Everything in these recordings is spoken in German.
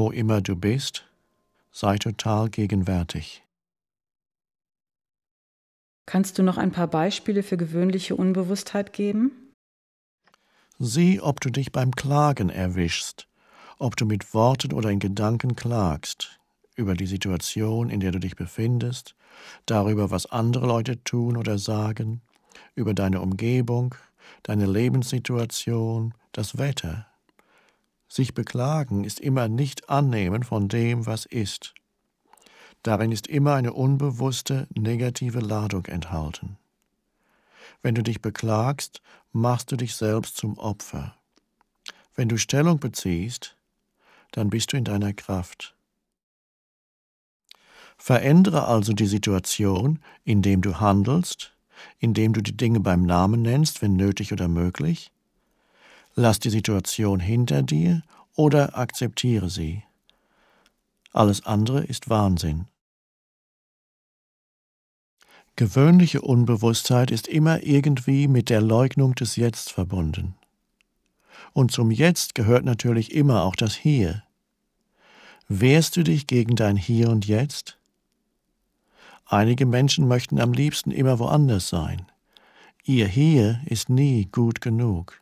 Wo immer du bist, sei total gegenwärtig. Kannst du noch ein paar Beispiele für gewöhnliche Unbewusstheit geben? Sieh, ob du dich beim Klagen erwischst, ob du mit Worten oder in Gedanken klagst über die Situation, in der du dich befindest, darüber, was andere Leute tun oder sagen, über deine Umgebung, deine Lebenssituation, das Wetter. Sich beklagen ist immer nicht annehmen von dem, was ist. Darin ist immer eine unbewusste negative Ladung enthalten. Wenn du dich beklagst, machst du dich selbst zum Opfer. Wenn du Stellung beziehst, dann bist du in deiner Kraft. Verändere also die Situation, indem du handelst, indem du die Dinge beim Namen nennst, wenn nötig oder möglich. Lass die Situation hinter dir oder akzeptiere sie. Alles andere ist Wahnsinn. Gewöhnliche Unbewusstheit ist immer irgendwie mit der Leugnung des Jetzt verbunden. Und zum Jetzt gehört natürlich immer auch das Hier. Wehrst du dich gegen dein Hier und Jetzt? Einige Menschen möchten am liebsten immer woanders sein. Ihr Hier ist nie gut genug.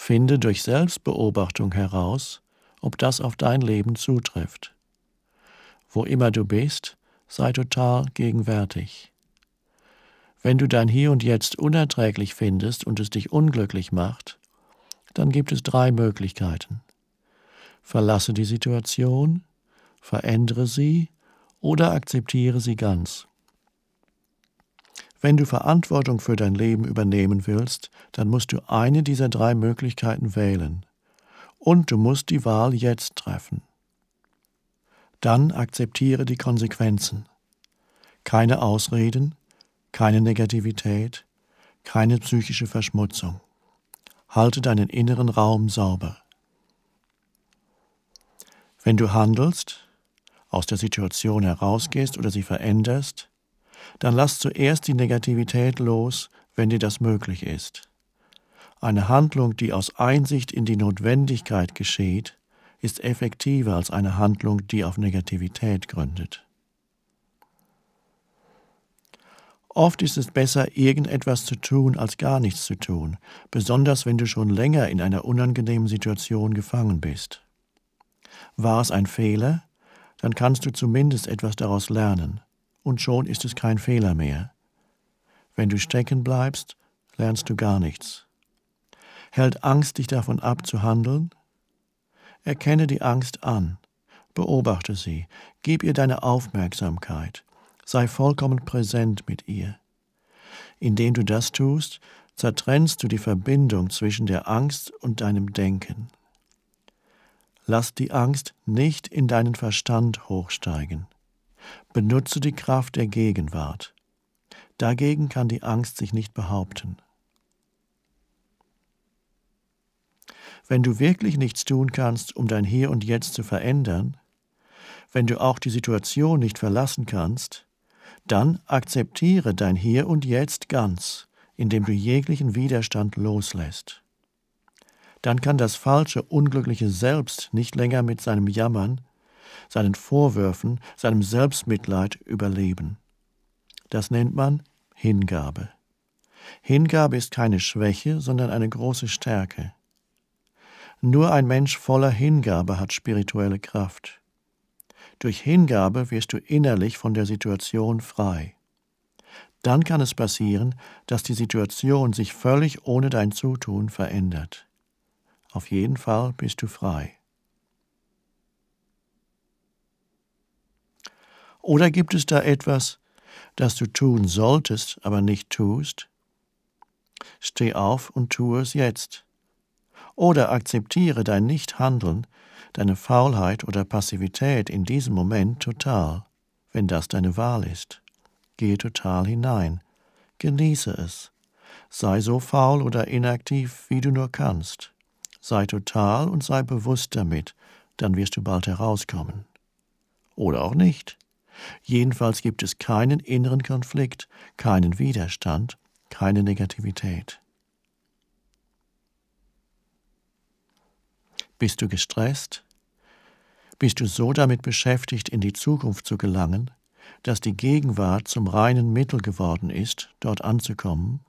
Finde durch Selbstbeobachtung heraus, ob das auf dein Leben zutrifft. Wo immer du bist, sei total gegenwärtig. Wenn du dein Hier und Jetzt unerträglich findest und es dich unglücklich macht, dann gibt es drei Möglichkeiten. Verlasse die Situation, verändere sie oder akzeptiere sie ganz. Wenn du Verantwortung für dein Leben übernehmen willst, dann musst du eine dieser drei Möglichkeiten wählen. Und du musst die Wahl jetzt treffen. Dann akzeptiere die Konsequenzen. Keine Ausreden, keine Negativität, keine psychische Verschmutzung. Halte deinen inneren Raum sauber. Wenn du handelst, aus der Situation herausgehst oder sie veränderst, dann lass zuerst die Negativität los, wenn dir das möglich ist. Eine Handlung, die aus Einsicht in die Notwendigkeit geschieht, ist effektiver als eine Handlung, die auf Negativität gründet. Oft ist es besser, irgendetwas zu tun, als gar nichts zu tun, besonders wenn du schon länger in einer unangenehmen Situation gefangen bist. War es ein Fehler, dann kannst du zumindest etwas daraus lernen, und schon ist es kein Fehler mehr. Wenn du stecken bleibst, lernst du gar nichts. Hält Angst dich davon ab zu handeln? Erkenne die Angst an, beobachte sie, gib ihr deine Aufmerksamkeit, sei vollkommen präsent mit ihr. Indem du das tust, zertrennst du die Verbindung zwischen der Angst und deinem Denken. Lass die Angst nicht in deinen Verstand hochsteigen. Benutze die Kraft der Gegenwart. Dagegen kann die Angst sich nicht behaupten. Wenn du wirklich nichts tun kannst, um dein Hier und Jetzt zu verändern, wenn du auch die Situation nicht verlassen kannst, dann akzeptiere dein Hier und Jetzt ganz, indem du jeglichen Widerstand loslässt. Dann kann das falsche, unglückliche Selbst nicht länger mit seinem Jammern, seinen Vorwürfen, seinem Selbstmitleid überleben. Das nennt man Hingabe. Hingabe ist keine Schwäche, sondern eine große Stärke. Nur ein Mensch voller Hingabe hat spirituelle Kraft. Durch Hingabe wirst du innerlich von der Situation frei. Dann kann es passieren, dass die Situation sich völlig ohne dein Zutun verändert. Auf jeden Fall bist du frei. Oder gibt es da etwas, das du tun solltest, aber nicht tust? Steh auf und tue es jetzt oder akzeptiere dein Nichthandeln, deine Faulheit oder Passivität in diesem Moment total, wenn das deine Wahl ist. Gehe total hinein, genieße es. Sei so faul oder inaktiv, wie du nur kannst. Sei total und sei bewusst damit, dann wirst du bald herauskommen. Oder auch nicht. Jedenfalls gibt es keinen inneren Konflikt, keinen Widerstand, keine Negativität. Bist du gestresst? Bist du so damit beschäftigt, in die Zukunft zu gelangen, dass die Gegenwart zum reinen Mittel geworden ist, dort anzukommen?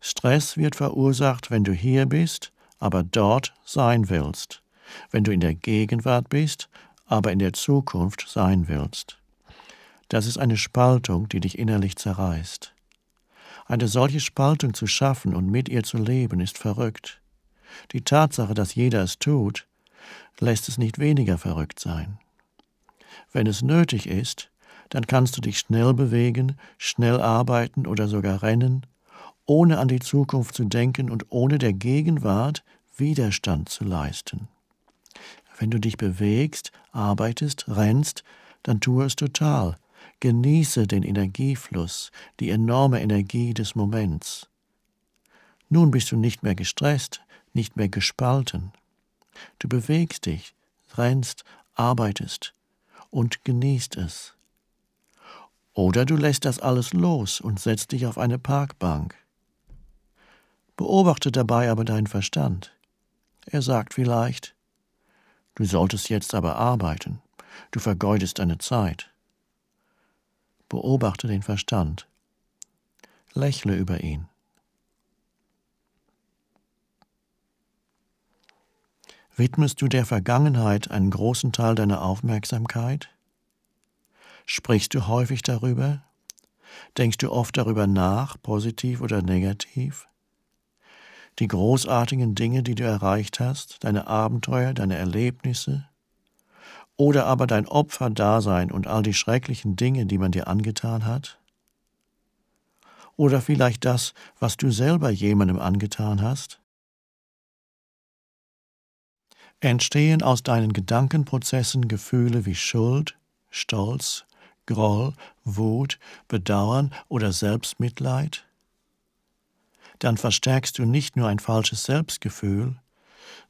Stress wird verursacht, wenn du hier bist, aber dort sein willst, wenn du in der Gegenwart bist, aber in der Zukunft sein willst. Das ist eine Spaltung, die dich innerlich zerreißt. Eine solche Spaltung zu schaffen und mit ihr zu leben, ist verrückt. Die Tatsache, dass jeder es tut, lässt es nicht weniger verrückt sein. Wenn es nötig ist, dann kannst du dich schnell bewegen, schnell arbeiten oder sogar rennen, ohne an die Zukunft zu denken und ohne der Gegenwart Widerstand zu leisten. Wenn du dich bewegst, arbeitest, rennst, dann tue es total. Genieße den Energiefluss, die enorme Energie des Moments. Nun bist du nicht mehr gestresst, nicht mehr gespalten. Du bewegst dich, rennst, arbeitest und genießt es. Oder du lässt das alles los und setzt dich auf eine Parkbank. Beobachte dabei aber deinen Verstand. Er sagt vielleicht, du solltest jetzt aber arbeiten, du vergeudest deine Zeit. Beobachte den Verstand. Lächle über ihn. Widmest du der Vergangenheit einen großen Teil deiner Aufmerksamkeit? Sprichst du häufig darüber? Denkst du oft darüber nach, positiv oder negativ? die großartigen Dinge, die du erreicht hast, deine Abenteuer, deine Erlebnisse, oder aber dein Opferdasein und all die schrecklichen Dinge, die man dir angetan hat? Oder vielleicht das, was du selber jemandem angetan hast? Entstehen aus deinen Gedankenprozessen Gefühle wie Schuld, Stolz, Groll, Wut, Bedauern oder Selbstmitleid? dann verstärkst du nicht nur ein falsches Selbstgefühl,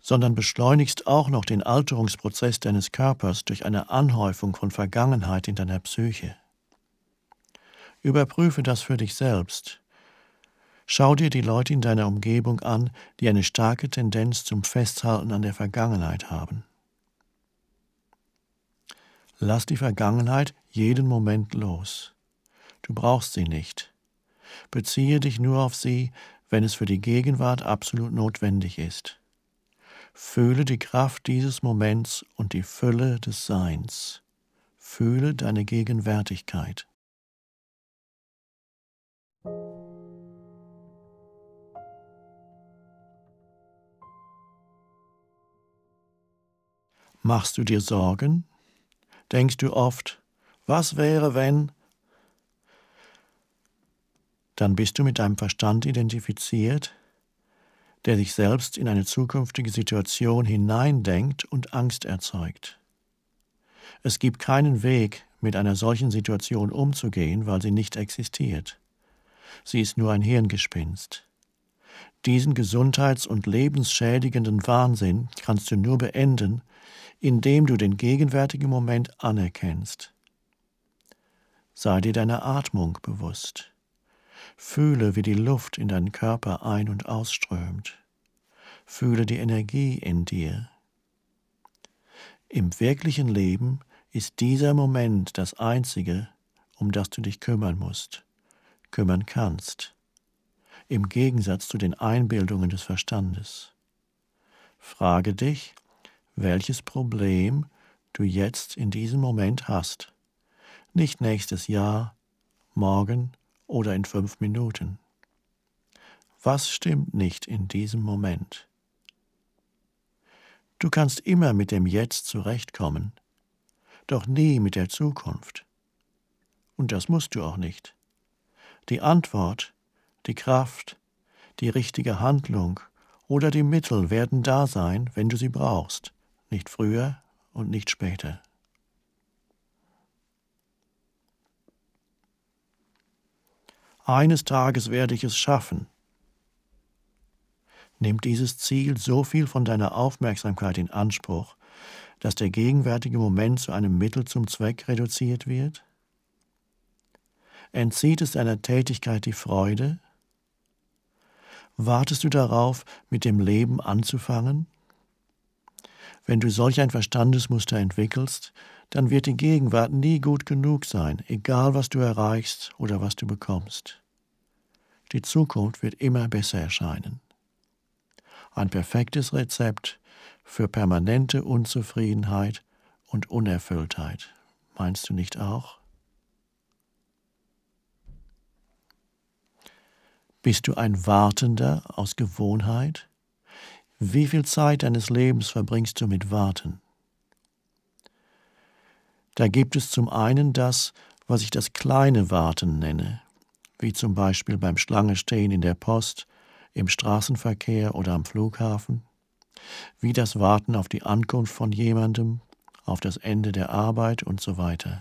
sondern beschleunigst auch noch den Alterungsprozess deines Körpers durch eine Anhäufung von Vergangenheit in deiner Psyche. Überprüfe das für dich selbst. Schau dir die Leute in deiner Umgebung an, die eine starke Tendenz zum Festhalten an der Vergangenheit haben. Lass die Vergangenheit jeden Moment los. Du brauchst sie nicht. Beziehe dich nur auf sie, wenn es für die Gegenwart absolut notwendig ist. Fühle die Kraft dieses Moments und die Fülle des Seins. Fühle deine Gegenwärtigkeit. Machst du dir Sorgen? Denkst du oft, was wäre, wenn dann bist du mit deinem Verstand identifiziert, der sich selbst in eine zukünftige Situation hineindenkt und Angst erzeugt. Es gibt keinen Weg, mit einer solchen Situation umzugehen, weil sie nicht existiert. Sie ist nur ein Hirngespinst. Diesen gesundheits- und lebensschädigenden Wahnsinn kannst du nur beenden, indem du den gegenwärtigen Moment anerkennst. Sei dir deiner Atmung bewusst. Fühle, wie die Luft in deinen Körper ein- und ausströmt. Fühle die Energie in dir. Im wirklichen Leben ist dieser Moment das einzige, um das du dich kümmern musst, kümmern kannst, im Gegensatz zu den Einbildungen des Verstandes. Frage dich, welches Problem du jetzt in diesem Moment hast, nicht nächstes Jahr, morgen oder in fünf Minuten? Was stimmt nicht in diesem Moment? Du kannst immer mit dem Jetzt zurechtkommen, doch nie mit der Zukunft. Und das musst du auch nicht. Die Antwort, die Kraft, die richtige Handlung oder die Mittel werden da sein, wenn du sie brauchst, nicht früher und nicht später. Eines Tages werde ich es schaffen. Nimmt dieses Ziel so viel von deiner Aufmerksamkeit in Anspruch, dass der gegenwärtige Moment zu einem Mittel zum Zweck reduziert wird? Entzieht es deiner Tätigkeit die Freude? Wartest du darauf, mit dem Leben anzufangen? Wenn du solch ein Verstandesmuster entwickelst, dann wird die Gegenwart nie gut genug sein, egal was du erreichst oder was du bekommst. Die Zukunft wird immer besser erscheinen. Ein perfektes Rezept für permanente Unzufriedenheit und Unerfülltheit. Meinst du nicht auch? Bist du ein Wartender aus Gewohnheit? Wie viel Zeit deines Lebens verbringst du mit Warten? Da gibt es zum einen das, was ich das kleine Warten nenne, wie zum Beispiel beim Schlangestehen in der Post, im Straßenverkehr oder am Flughafen, wie das Warten auf die Ankunft von jemandem, auf das Ende der Arbeit und so weiter.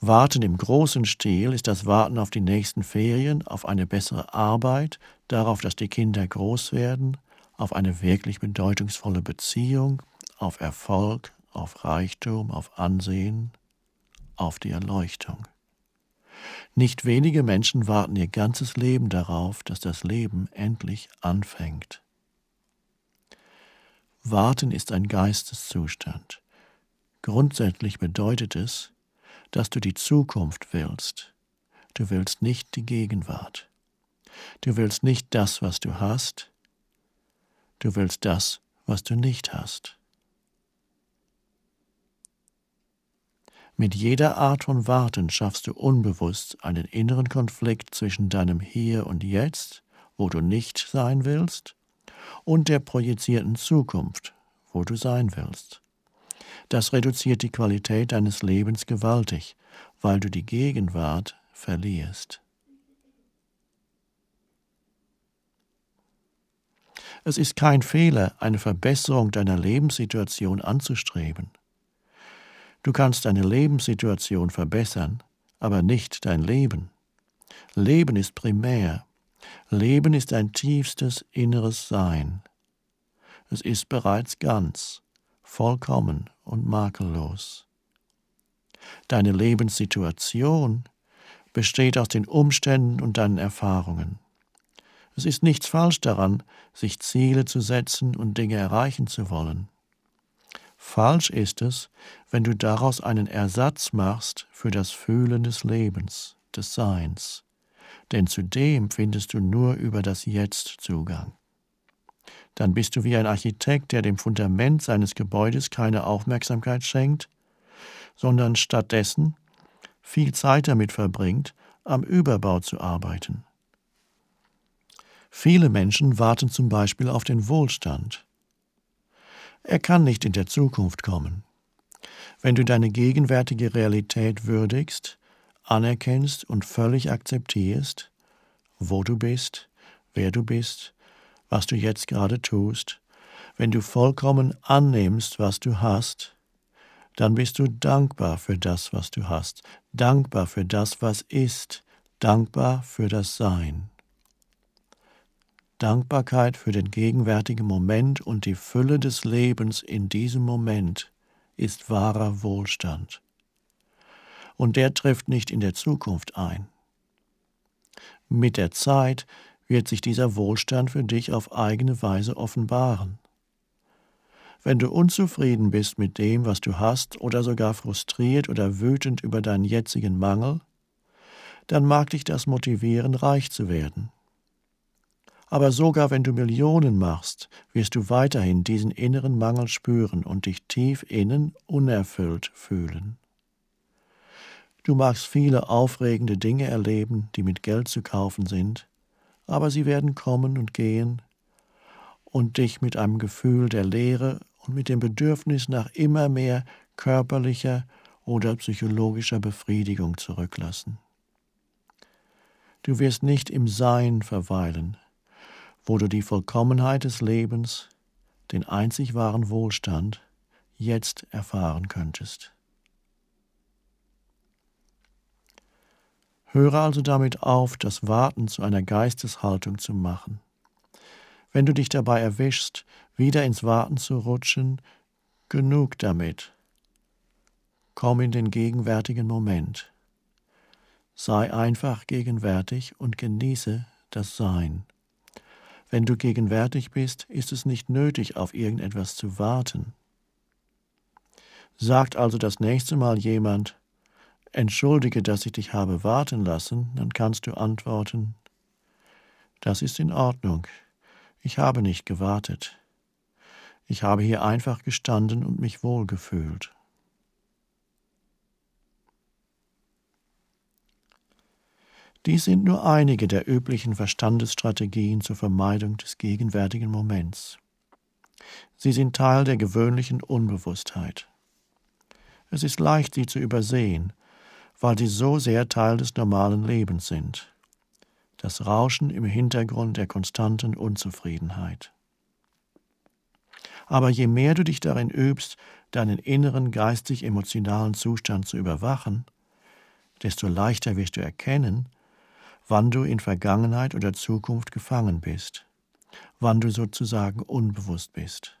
Warten im großen Stil ist das Warten auf die nächsten Ferien, auf eine bessere Arbeit, darauf, dass die Kinder groß werden, auf eine wirklich bedeutungsvolle Beziehung, auf Erfolg, auf Reichtum, auf Ansehen, auf die Erleuchtung. Nicht wenige Menschen warten ihr ganzes Leben darauf, dass das Leben endlich anfängt. Warten ist ein Geisteszustand. Grundsätzlich bedeutet es, dass du die Zukunft willst. Du willst nicht die Gegenwart. Du willst nicht das, was du hast. Du willst das, was du nicht hast. Mit jeder Art von Warten schaffst du unbewusst einen inneren Konflikt zwischen deinem Hier und Jetzt, wo du nicht sein willst, und der projizierten Zukunft, wo du sein willst. Das reduziert die Qualität deines Lebens gewaltig, weil du die Gegenwart verlierst. Es ist kein Fehler, eine Verbesserung deiner Lebenssituation anzustreben. Du kannst deine Lebenssituation verbessern, aber nicht dein Leben. Leben ist primär. Leben ist dein tiefstes inneres Sein. Es ist bereits ganz vollkommen und makellos. Deine Lebenssituation besteht aus den Umständen und deinen Erfahrungen. Es ist nichts falsch daran, sich Ziele zu setzen und Dinge erreichen zu wollen. Falsch ist es, wenn du daraus einen Ersatz machst für das Fühlen des Lebens, des Seins, denn zu dem findest du nur über das Jetzt Zugang dann bist du wie ein Architekt, der dem Fundament seines Gebäudes keine Aufmerksamkeit schenkt, sondern stattdessen viel Zeit damit verbringt, am Überbau zu arbeiten. Viele Menschen warten zum Beispiel auf den Wohlstand. Er kann nicht in der Zukunft kommen. Wenn du deine gegenwärtige Realität würdigst, anerkennst und völlig akzeptierst, wo du bist, wer du bist, was du jetzt gerade tust, wenn du vollkommen annimmst, was du hast, dann bist du dankbar für das, was du hast, dankbar für das, was ist, dankbar für das Sein. Dankbarkeit für den gegenwärtigen Moment und die Fülle des Lebens in diesem Moment ist wahrer Wohlstand. Und der trifft nicht in der Zukunft ein. Mit der Zeit wird sich dieser Wohlstand für dich auf eigene Weise offenbaren. Wenn du unzufrieden bist mit dem, was du hast, oder sogar frustriert oder wütend über deinen jetzigen Mangel, dann mag dich das motivieren, reich zu werden. Aber sogar wenn du Millionen machst, wirst du weiterhin diesen inneren Mangel spüren und dich tief innen unerfüllt fühlen. Du magst viele aufregende Dinge erleben, die mit Geld zu kaufen sind, aber sie werden kommen und gehen und dich mit einem Gefühl der Leere und mit dem Bedürfnis nach immer mehr körperlicher oder psychologischer Befriedigung zurücklassen. Du wirst nicht im Sein verweilen, wo du die Vollkommenheit des Lebens, den einzig wahren Wohlstand, jetzt erfahren könntest. Höre also damit auf, das Warten zu einer Geisteshaltung zu machen. Wenn du dich dabei erwischst, wieder ins Warten zu rutschen, genug damit. Komm in den gegenwärtigen Moment. Sei einfach gegenwärtig und genieße das Sein. Wenn du gegenwärtig bist, ist es nicht nötig, auf irgendetwas zu warten. Sagt also das nächste Mal jemand, Entschuldige, dass ich dich habe warten lassen, dann kannst du antworten, das ist in Ordnung, ich habe nicht gewartet. Ich habe hier einfach gestanden und mich wohlgefühlt. Dies sind nur einige der üblichen Verstandesstrategien zur Vermeidung des gegenwärtigen Moments. Sie sind Teil der gewöhnlichen Unbewusstheit. Es ist leicht, sie zu übersehen, weil sie so sehr Teil des normalen Lebens sind. Das Rauschen im Hintergrund der konstanten Unzufriedenheit. Aber je mehr du dich darin übst, deinen inneren geistig-emotionalen Zustand zu überwachen, desto leichter wirst du erkennen, wann du in Vergangenheit oder Zukunft gefangen bist, wann du sozusagen unbewusst bist.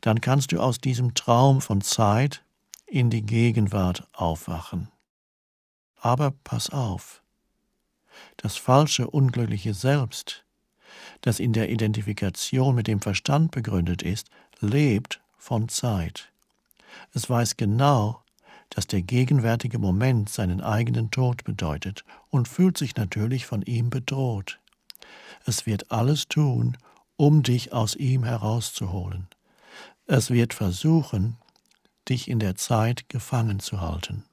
Dann kannst du aus diesem Traum von Zeit in die Gegenwart aufwachen. Aber pass auf, das falsche, unglückliche Selbst, das in der Identifikation mit dem Verstand begründet ist, lebt von Zeit. Es weiß genau, dass der gegenwärtige Moment seinen eigenen Tod bedeutet und fühlt sich natürlich von ihm bedroht. Es wird alles tun, um dich aus ihm herauszuholen. Es wird versuchen, dich in der Zeit gefangen zu halten.